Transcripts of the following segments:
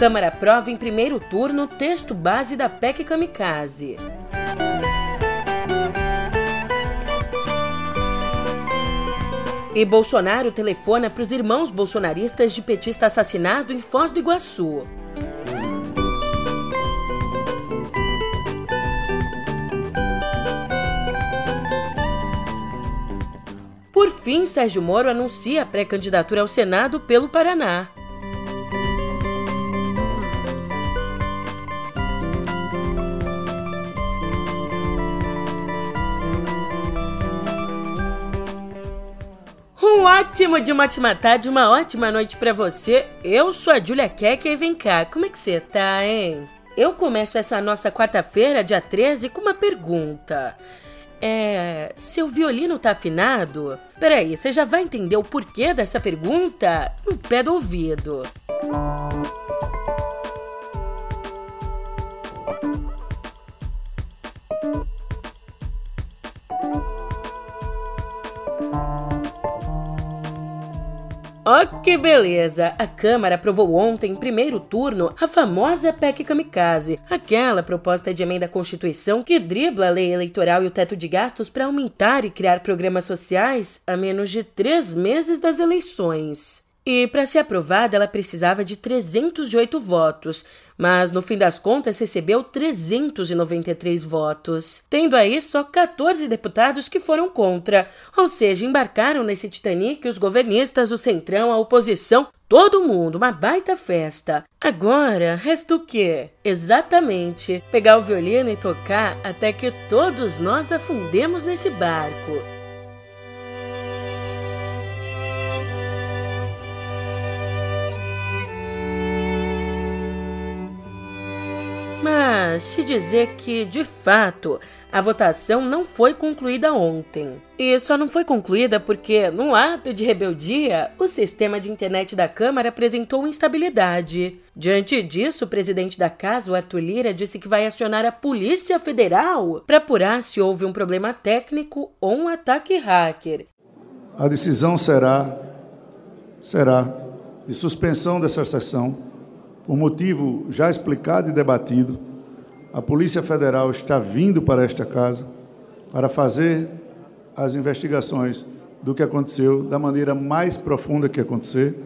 Câmara aprova em primeiro turno texto base da PEC Kamikaze. E Bolsonaro telefona para os irmãos bolsonaristas de petista assassinado em Foz do Iguaçu. Por fim, Sérgio Moro anuncia a pré-candidatura ao Senado pelo Paraná. Um ótimo de uma ótima tarde, uma ótima noite para você. Eu sou a Julia Keck e vem cá, como é que você tá, hein? Eu começo essa nossa quarta-feira, dia 13, com uma pergunta. É. Seu violino tá afinado? Peraí, você já vai entender o porquê dessa pergunta no pé do ouvido. Música Oh, que beleza! A Câmara aprovou ontem, em primeiro turno, a famosa PEC Kamikaze, aquela proposta de emenda à Constituição que dribla a lei eleitoral e o teto de gastos para aumentar e criar programas sociais a menos de três meses das eleições. E para ser aprovada, ela precisava de 308 votos, mas no fim das contas recebeu 393 votos, tendo aí só 14 deputados que foram contra, ou seja, embarcaram nesse Titanic os governistas, o Centrão, a oposição, todo mundo, uma baita festa. Agora, resta o quê? Exatamente, pegar o violino e tocar até que todos nós afundemos nesse barco. Mas te dizer que, de fato, a votação não foi concluída ontem. E só não foi concluída porque, num ato de rebeldia, o sistema de internet da Câmara apresentou instabilidade. Diante disso, o presidente da casa, o Arthur Lira, disse que vai acionar a Polícia Federal para apurar se houve um problema técnico ou um ataque hacker. A decisão será será de suspensão dessa sessão por motivo já explicado e debatido, a Polícia Federal está vindo para esta casa para fazer as investigações do que aconteceu da maneira mais profunda que acontecer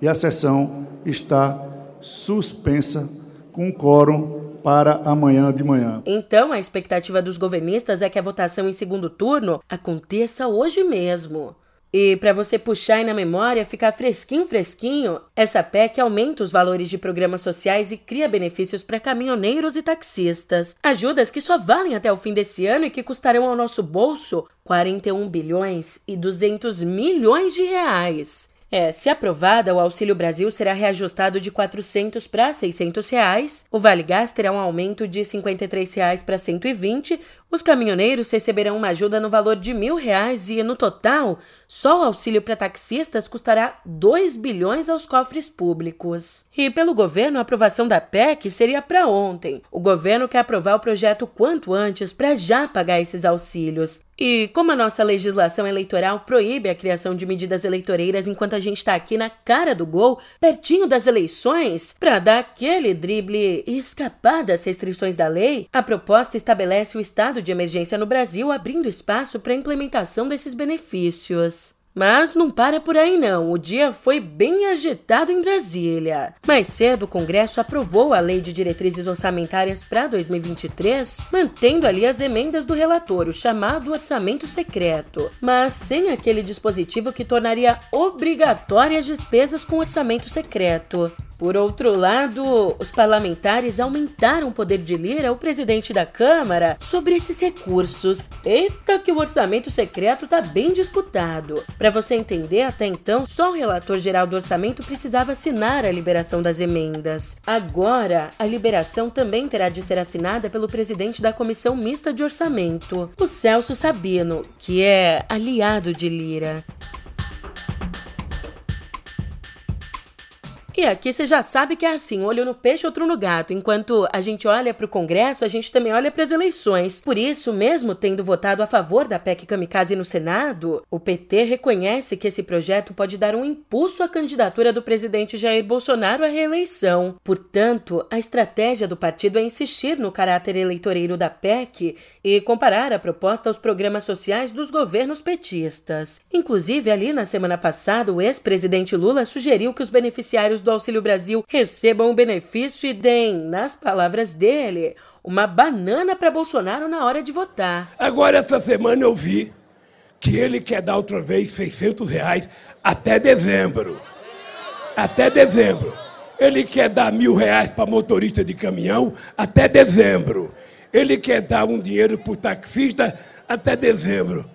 e a sessão está suspensa com quórum para amanhã de manhã. Então, a expectativa dos governistas é que a votação em segundo turno aconteça hoje mesmo. E para você puxar aí na memória, ficar fresquinho, fresquinho, essa PEC aumenta os valores de programas sociais e cria benefícios para caminhoneiros e taxistas. Ajudas que só valem até o fim desse ano e que custarão ao nosso bolso 41 bilhões e 200 milhões de reais. É, se aprovada, o Auxílio Brasil será reajustado de 400 para 600 reais, o Vale Gás terá um aumento de 53 reais para 120, os caminhoneiros receberão uma ajuda no valor de mil reais e, no total, só o auxílio para taxistas custará 2 bilhões aos cofres públicos. E, pelo governo, a aprovação da PEC seria para ontem. O governo quer aprovar o projeto quanto antes para já pagar esses auxílios. E como a nossa legislação eleitoral proíbe a criação de medidas eleitoreiras enquanto a gente está aqui na cara do gol, pertinho das eleições, para dar aquele drible e escapar das restrições da lei, a proposta estabelece o estado estado de emergência no Brasil, abrindo espaço para a implementação desses benefícios. Mas não para por aí não, o dia foi bem agitado em Brasília. Mais cedo, o Congresso aprovou a Lei de Diretrizes Orçamentárias para 2023, mantendo ali as emendas do relator, o chamado orçamento secreto, mas sem aquele dispositivo que tornaria obrigatórias as despesas com orçamento secreto. Por outro lado, os parlamentares aumentaram o poder de Lira, o presidente da Câmara, sobre esses recursos. Eita, que o orçamento secreto está bem disputado. Para você entender, até então, só o relator geral do orçamento precisava assinar a liberação das emendas. Agora, a liberação também terá de ser assinada pelo presidente da Comissão Mista de Orçamento, o Celso Sabino, que é aliado de Lira. E aqui você já sabe que é assim, olho no peixe, outro no gato. Enquanto a gente olha para o Congresso, a gente também olha para as eleições. Por isso, mesmo tendo votado a favor da PEC Kamikaze no Senado, o PT reconhece que esse projeto pode dar um impulso à candidatura do presidente Jair Bolsonaro à reeleição. Portanto, a estratégia do partido é insistir no caráter eleitoreiro da PEC e comparar a proposta aos programas sociais dos governos petistas. Inclusive, ali na semana passada, o ex-presidente Lula sugeriu que os beneficiários do Auxílio Brasil recebam o benefício e deem, nas palavras dele, uma banana para Bolsonaro na hora de votar. Agora, essa semana eu vi que ele quer dar outra vez 600 reais até dezembro. Até dezembro. Ele quer dar mil reais para motorista de caminhão até dezembro. Ele quer dar um dinheiro para o taxista até dezembro.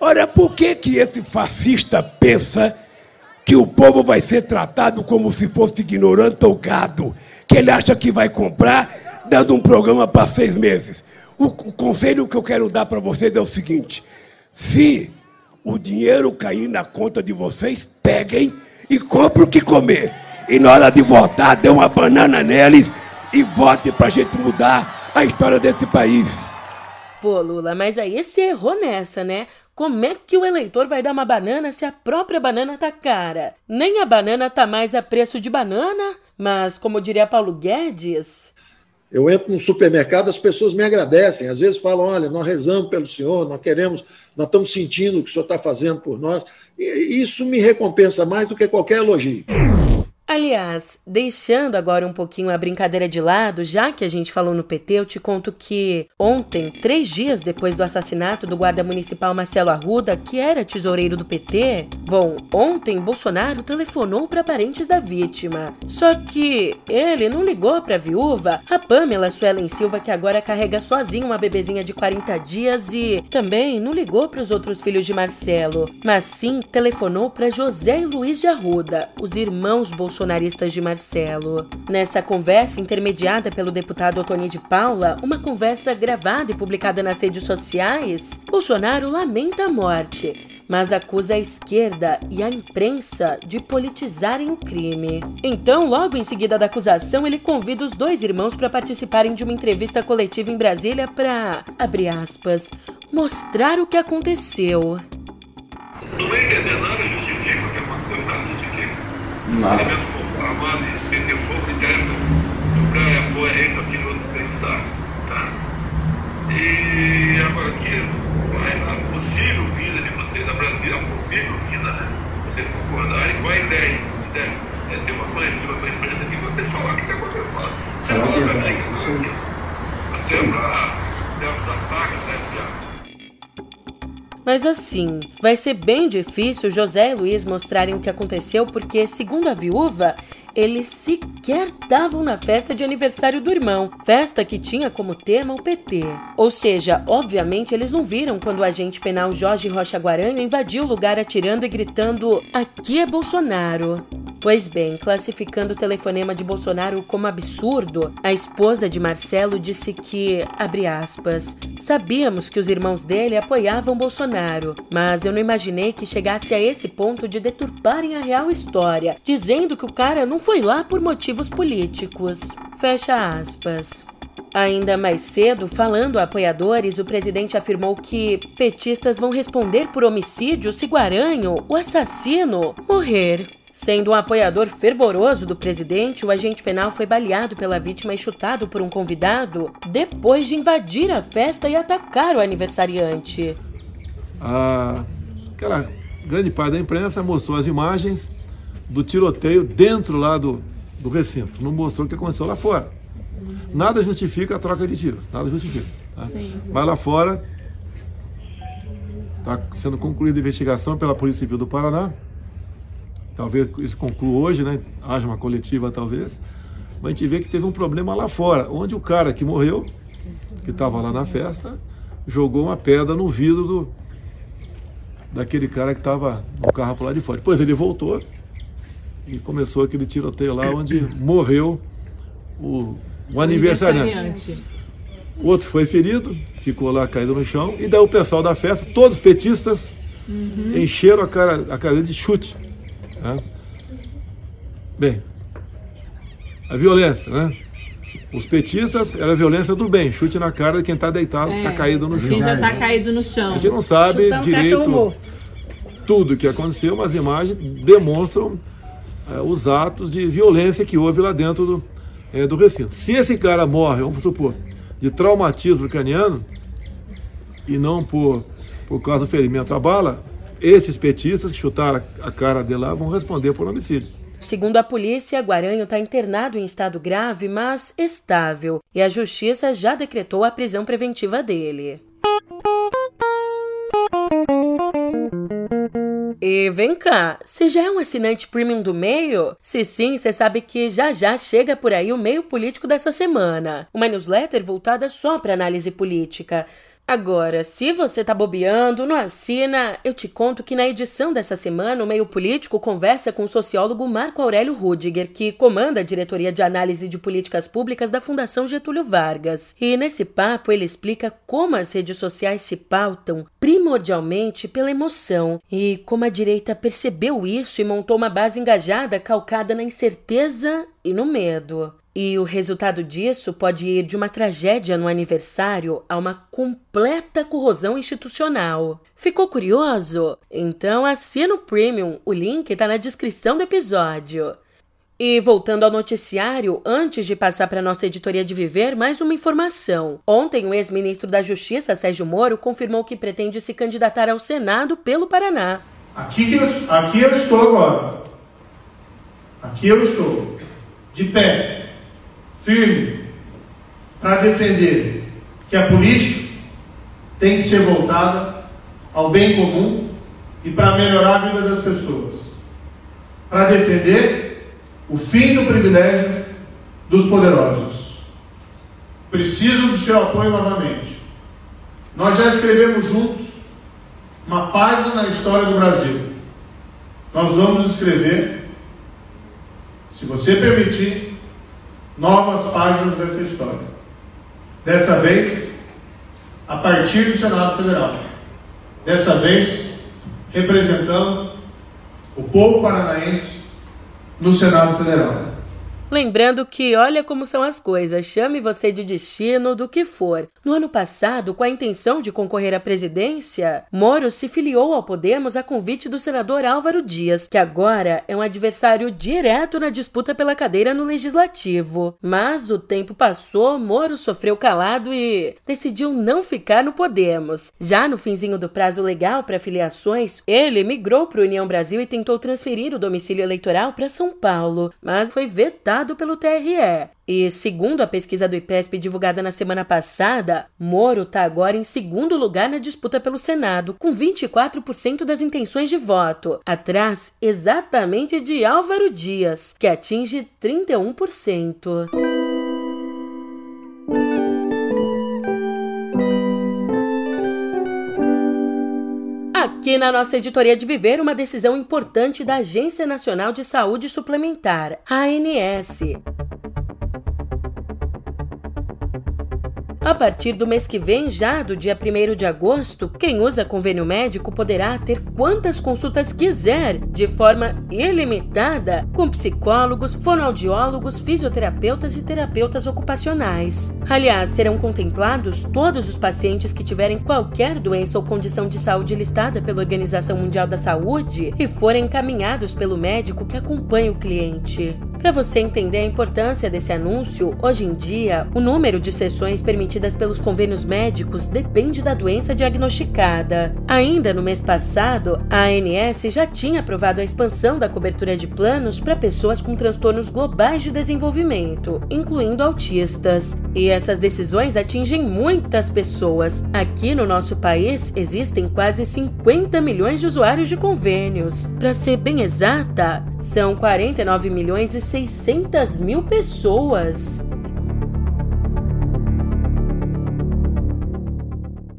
Ora, por que, que esse fascista pensa que o povo vai ser tratado como se fosse ignorante ou gado? Que ele acha que vai comprar dando um programa para seis meses? O, o conselho que eu quero dar para vocês é o seguinte: se o dinheiro cair na conta de vocês, peguem e comprem o que comer. E na hora de votar, dê uma banana neles e vote para a gente mudar a história desse país. Pô, Lula, mas aí você errou nessa, né? Como é que o eleitor vai dar uma banana se a própria banana tá cara? Nem a banana tá mais a preço de banana, mas como diria Paulo Guedes. Eu entro no supermercado, as pessoas me agradecem. Às vezes falam: olha, nós rezamos pelo senhor, nós queremos, nós estamos sentindo o que o senhor está fazendo por nós. E isso me recompensa mais do que qualquer elogio. Aliás, deixando agora um pouquinho a brincadeira de lado, já que a gente falou no PT, eu te conto que ontem, três dias depois do assassinato do guarda municipal Marcelo Arruda, que era tesoureiro do PT, bom, ontem Bolsonaro telefonou para parentes da vítima. Só que ele não ligou para a viúva, a Pamela Suelen Silva, que agora carrega sozinha uma bebezinha de 40 dias, e também não ligou para os outros filhos de Marcelo, mas sim telefonou para José e Luiz de Arruda, os irmãos Bolsonaro bolsonaristas de Marcelo. Nessa conversa intermediada pelo deputado Otoni de Paula, uma conversa gravada e publicada nas redes sociais, Bolsonaro lamenta a morte mas acusa a esquerda e a imprensa de politizarem o crime. Então, logo em seguida da acusação, ele convida os dois irmãos para participarem de uma entrevista coletiva em Brasília para, abre aspas, mostrar o que aconteceu. Não é entender Tá? E agora que a possível vinda de vocês a a possível vinda, né? Vocês concordarem com a ideia, ideia é ter uma para a falar o que está acontecendo. Você fala que aí. até Mas assim, vai ser bem difícil José e Luiz mostrarem o que aconteceu porque, segundo a viúva, eles sequer estavam na festa de aniversário do irmão, festa que tinha como tema o PT. Ou seja, obviamente eles não viram quando o agente penal Jorge Rocha Guaranho invadiu o lugar atirando e gritando: Aqui é Bolsonaro. Pois bem, classificando o telefonema de Bolsonaro como absurdo, a esposa de Marcelo disse que, abre aspas, sabíamos que os irmãos dele apoiavam Bolsonaro, mas eu não imaginei que chegasse a esse ponto de deturparem a real história, dizendo que o cara não foi lá por motivos políticos. Fecha aspas. Ainda mais cedo, falando a apoiadores, o presidente afirmou que petistas vão responder por homicídio se Guaranho, o assassino, morrer. Sendo um apoiador fervoroso do presidente, o agente penal foi baleado pela vítima e chutado por um convidado depois de invadir a festa e atacar o aniversariante. a, aquela grande parte da imprensa mostrou as imagens do tiroteio dentro lá do, do recinto, não mostrou o que aconteceu lá fora. Nada justifica a troca de tiros, nada justifica. Tá? Mas lá fora está sendo concluída a investigação pela Polícia Civil do Paraná. Talvez isso conclua hoje, né? Haja uma coletiva talvez. Mas a gente vê que teve um problema lá fora, onde o cara que morreu, que estava lá na festa, jogou uma pedra no vidro do, daquele cara que estava no carro por lá de fora. Depois ele voltou e começou aquele tiroteio lá onde morreu o, o aniversariante. O outro foi ferido, ficou lá caído no chão, e daí o pessoal da festa, todos petistas, encheram a cara, a cara de chute. Né? Bem, a violência, né? Os petistas era a violência do bem, chute na cara de quem está deitado, está é, caído no chão. Quem já está caído no chão. A gente não sabe Chutando direito tudo o que aconteceu, mas as imagens demonstram é, os atos de violência que houve lá dentro do, é, do recinto. Se esse cara morre, vamos supor, de traumatismo craniano, e não por, por causa do ferimento à bala, esses petistas que chutaram a cara dele lá vão responder por homicídio. Segundo a polícia, Guaranho está internado em estado grave, mas estável, e a justiça já decretou a prisão preventiva dele. E vem cá, você já é um assinante premium do meio? Se sim, você sabe que já já chega por aí o meio político dessa semana. Uma newsletter voltada só para análise política. Agora, se você tá bobeando, não assina, eu te conto que na edição dessa semana o Meio Político conversa com o sociólogo Marco Aurélio Rudiger, que comanda a diretoria de análise de políticas públicas da Fundação Getúlio Vargas. E nesse papo ele explica como as redes sociais se pautam primordialmente pela emoção e como a direita percebeu isso e montou uma base engajada calcada na incerteza e no medo. E o resultado disso pode ir de uma tragédia no aniversário a uma completa corrosão institucional. Ficou curioso? Então assina o Premium, o link está na descrição do episódio. E voltando ao noticiário, antes de passar para nossa editoria de Viver, mais uma informação. Ontem, o ex-ministro da Justiça, Sérgio Moro, confirmou que pretende se candidatar ao Senado pelo Paraná. Aqui, eu, aqui eu estou agora. Aqui eu estou. De pé firme para defender que a política tem que ser voltada ao bem comum e para melhorar a vida das pessoas. Para defender o fim do privilégio dos poderosos. Preciso do seu apoio novamente. Nós já escrevemos juntos uma página na história do Brasil. Nós vamos escrever, se você permitir, novas páginas dessa história. Dessa vez, a partir do Senado Federal. Dessa vez, representando o povo paranaense no Senado Federal. Lembrando que olha como são as coisas, chame você de destino do que for. No ano passado, com a intenção de concorrer à presidência, Moro se filiou ao Podemos a convite do senador Álvaro Dias, que agora é um adversário direto na disputa pela cadeira no legislativo. Mas o tempo passou, Moro sofreu calado e decidiu não ficar no Podemos. Já no finzinho do prazo legal para filiações, ele migrou para União Brasil e tentou transferir o domicílio eleitoral para São Paulo, mas foi vetado pelo TRE. E segundo a pesquisa do IPESP divulgada na semana passada, Moro está agora em segundo lugar na disputa pelo Senado, com 24% das intenções de voto, atrás exatamente de Álvaro Dias, que atinge 31%. Aqui na nossa editoria de Viver, uma decisão importante da Agência Nacional de Saúde Suplementar, ANS. A partir do mês que vem, já do dia 1 de agosto, quem usa convênio médico poderá ter quantas consultas quiser, de forma ilimitada, com psicólogos, fonoaudiólogos, fisioterapeutas e terapeutas ocupacionais. Aliás, serão contemplados todos os pacientes que tiverem qualquer doença ou condição de saúde listada pela Organização Mundial da Saúde e forem encaminhados pelo médico que acompanha o cliente. Para você entender a importância desse anúncio, hoje em dia, o número de sessões permitidas pelos convênios médicos depende da doença diagnosticada. Ainda no mês passado, a ANS já tinha aprovado a expansão da cobertura de planos para pessoas com transtornos globais de desenvolvimento, incluindo autistas. E essas decisões atingem muitas pessoas. Aqui no nosso país existem quase 50 milhões de usuários de convênios. Para ser bem exata, são 49 milhões e 600 mil pessoas.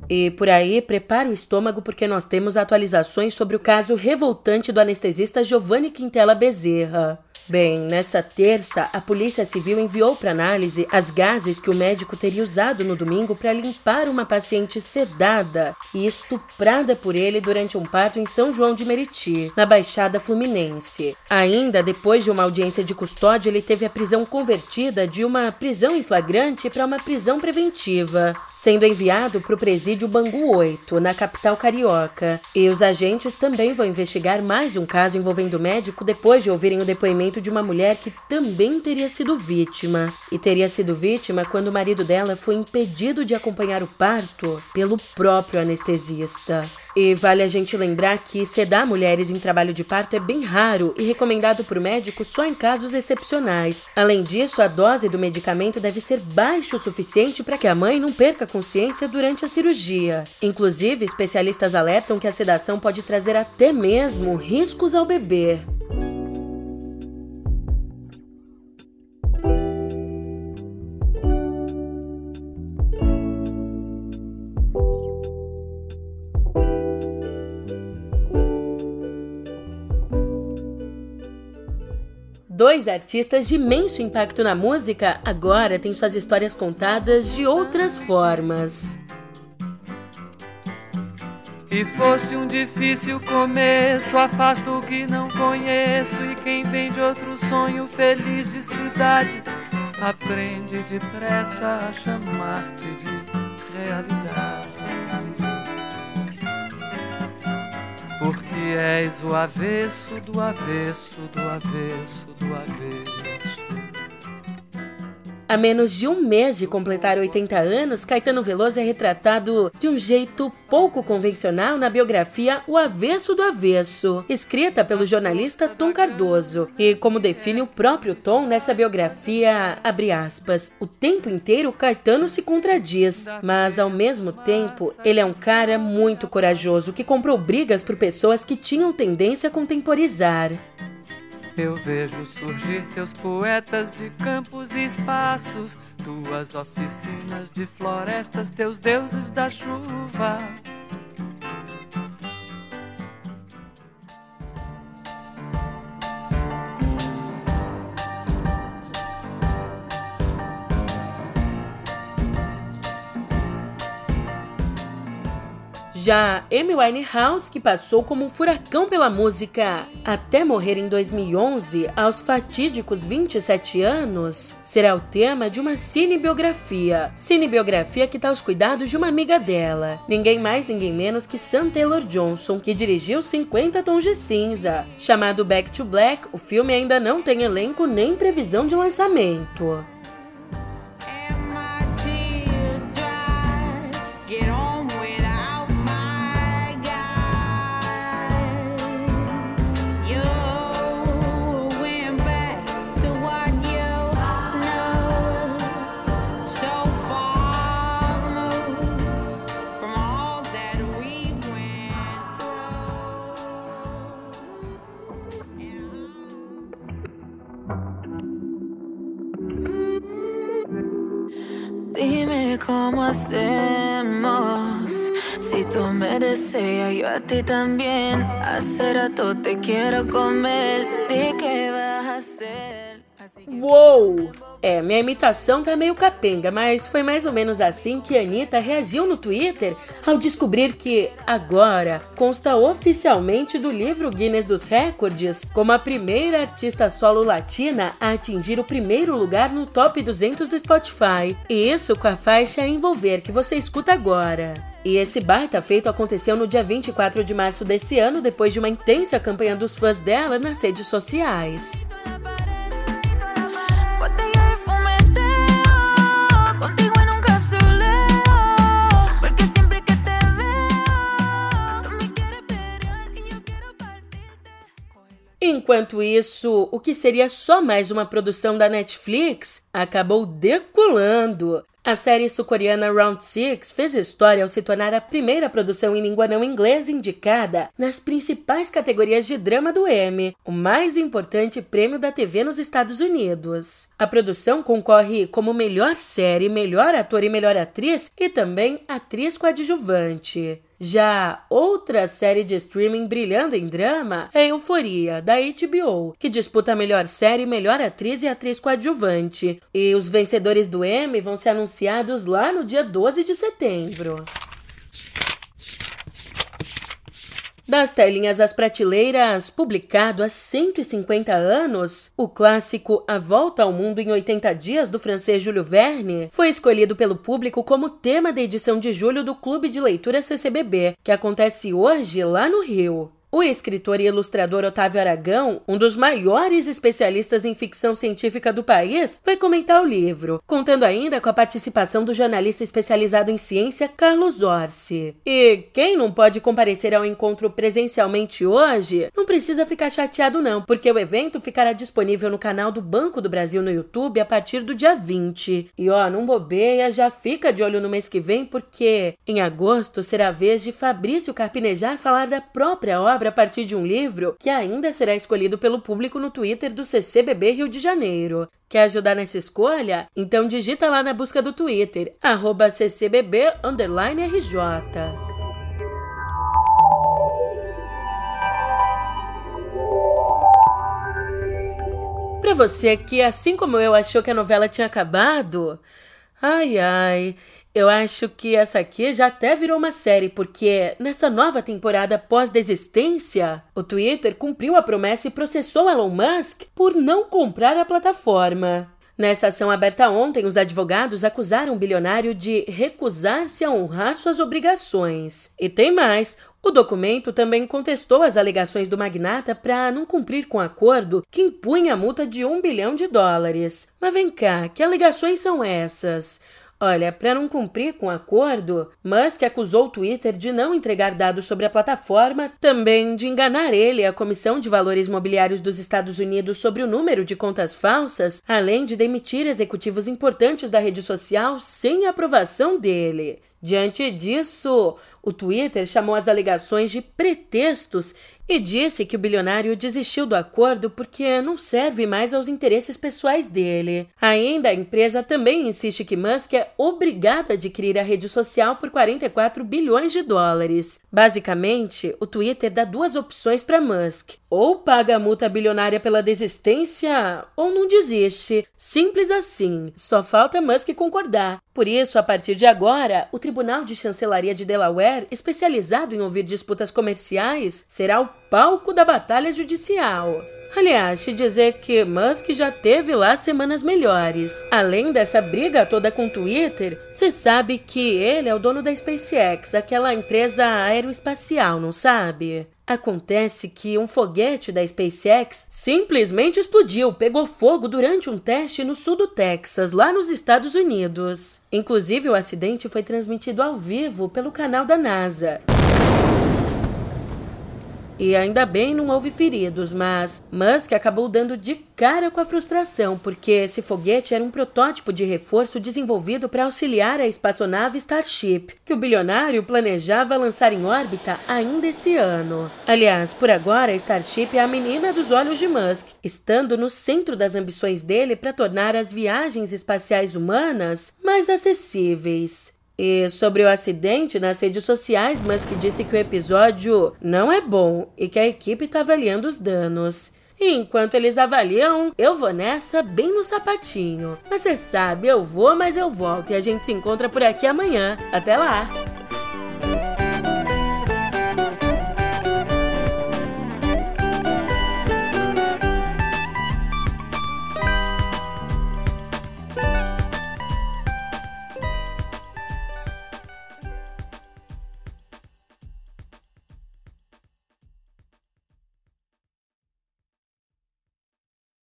E por aí, prepare o estômago porque nós temos atualizações sobre o caso revoltante do anestesista Giovanni Quintela Bezerra. Bem, nessa terça, a Polícia Civil enviou para análise as gases que o médico teria usado no domingo para limpar uma paciente sedada e estuprada por ele durante um parto em São João de Meriti, na Baixada Fluminense. Ainda depois de uma audiência de custódia, ele teve a prisão convertida de uma prisão em flagrante para uma prisão preventiva, sendo enviado para o presídio Bangu 8, na capital carioca. E os agentes também vão investigar mais um caso envolvendo o médico depois de ouvirem o depoimento de uma mulher que também teria sido vítima. E teria sido vítima quando o marido dela foi impedido de acompanhar o parto pelo próprio anestesista. E vale a gente lembrar que sedar mulheres em trabalho de parto é bem raro e recomendado por médico só em casos excepcionais. Além disso, a dose do medicamento deve ser baixa o suficiente para que a mãe não perca consciência durante a cirurgia. Inclusive, especialistas alertam que a sedação pode trazer até mesmo riscos ao bebê. Dois artistas de imenso impacto na música agora têm suas histórias contadas de outras formas. E foste um difícil começo, afasto o que não conheço. E quem vem de outro sonho feliz de cidade, aprende depressa a chamar-te de realidade. És o avesso do avesso do avesso do avesso. A menos de um mês de completar 80 anos, Caetano Veloso é retratado de um jeito pouco convencional na biografia O Avesso do Avesso, escrita pelo jornalista Tom Cardoso. E como define o próprio Tom nessa biografia, abre aspas, o tempo inteiro Caetano se contradiz, mas ao mesmo tempo ele é um cara muito corajoso que comprou brigas por pessoas que tinham tendência a contemporizar. Eu vejo surgir teus poetas de campos e espaços, tuas oficinas de florestas, teus deuses da chuva. Já Amy Winehouse, que passou como um furacão pela música até morrer em 2011, aos fatídicos 27 anos, será o tema de uma cinebiografia. Cinebiografia que está aos cuidados de uma amiga dela, ninguém mais, ninguém menos que Sam Taylor Johnson, que dirigiu 50 Tons de Cinza. Chamado Back to Black, o filme ainda não tem elenco nem previsão de lançamento. Deseas, yo a ti también. Hace rato te quiero comer. ¿De qué vas a hacer? Uou! É, minha imitação tá meio capenga, mas foi mais ou menos assim que Anitta reagiu no Twitter ao descobrir que, agora, consta oficialmente do livro Guinness dos Recordes como a primeira artista solo latina a atingir o primeiro lugar no top 200 do Spotify. E isso com a faixa Envolver que você escuta agora. E esse baita feito aconteceu no dia 24 de março desse ano, depois de uma intensa campanha dos fãs dela nas redes sociais. Enquanto isso, o que seria só mais uma produção da Netflix acabou decolando. A série sul-coreana Round Six fez história ao se tornar a primeira produção em língua não inglesa indicada nas principais categorias de drama do Emmy, o mais importante prêmio da TV nos Estados Unidos. A produção concorre como melhor série, melhor ator e melhor atriz e também atriz coadjuvante. Já outra série de streaming brilhando em drama é Euforia, da HBO, que disputa a melhor série, melhor atriz e atriz coadjuvante. E os vencedores do Emmy vão ser anunciados lá no dia 12 de setembro. Das telinhas às prateleiras, publicado há 150 anos, o clássico A Volta ao Mundo em 80 Dias do francês Júlio Verne foi escolhido pelo público como tema da edição de julho do Clube de Leitura CCBB, que acontece hoje lá no Rio. O escritor e ilustrador Otávio Aragão, um dos maiores especialistas em ficção científica do país, vai comentar o livro, contando ainda com a participação do jornalista especializado em ciência Carlos Orsi. E quem não pode comparecer ao encontro presencialmente hoje, não precisa ficar chateado não, porque o evento ficará disponível no canal do Banco do Brasil no YouTube a partir do dia 20. E ó, não bobeia, já fica de olho no mês que vem, porque em agosto será a vez de Fabrício Carpinejar falar da própria obra a partir de um livro que ainda será escolhido pelo público no Twitter do CCBB Rio de Janeiro. Quer ajudar nessa escolha? Então digita lá na busca do Twitter, arroba. Para você que, assim como eu, achou que a novela tinha acabado, ai ai, eu acho que essa aqui já até virou uma série, porque nessa nova temporada pós-desistência, o Twitter cumpriu a promessa e processou Elon Musk por não comprar a plataforma. Nessa ação aberta ontem, os advogados acusaram o bilionário de recusar-se a honrar suas obrigações. E tem mais: o documento também contestou as alegações do magnata para não cumprir com o acordo que impunha a multa de um bilhão de dólares. Mas vem cá, que alegações são essas? Olha, para não cumprir com o acordo, Musk acusou o Twitter de não entregar dados sobre a plataforma, também de enganar ele, a Comissão de Valores Mobiliários dos Estados Unidos, sobre o número de contas falsas, além de demitir executivos importantes da rede social sem aprovação dele. Diante disso, o Twitter chamou as alegações de pretextos e disse que o bilionário desistiu do acordo porque não serve mais aos interesses pessoais dele. Ainda, a empresa também insiste que Musk é obrigado a adquirir a rede social por 44 bilhões de dólares. Basicamente, o Twitter dá duas opções para Musk: ou paga a multa bilionária pela desistência, ou não desiste. Simples assim. Só falta Musk concordar. Por isso, a partir de agora, o Tribunal de Chancelaria de Delaware, especializado em ouvir disputas comerciais, será o palco da batalha judicial. Aliás, te dizer que Musk já teve lá semanas melhores. Além dessa briga toda com o Twitter, você sabe que ele é o dono da SpaceX, aquela empresa aeroespacial, não sabe? Acontece que um foguete da SpaceX simplesmente explodiu, pegou fogo durante um teste no sul do Texas, lá nos Estados Unidos. Inclusive, o acidente foi transmitido ao vivo pelo canal da NASA. E ainda bem não houve feridos, mas Musk acabou dando de cara com a frustração, porque esse foguete era um protótipo de reforço desenvolvido para auxiliar a espaçonave Starship, que o bilionário planejava lançar em órbita ainda esse ano. Aliás, por agora, a Starship é a menina dos olhos de Musk, estando no centro das ambições dele para tornar as viagens espaciais humanas mais acessíveis. Sobre o acidente nas redes sociais, Musk disse que o episódio não é bom e que a equipe está avaliando os danos. E enquanto eles avaliam, eu vou nessa bem no sapatinho. Mas você sabe, eu vou, mas eu volto e a gente se encontra por aqui amanhã. Até lá!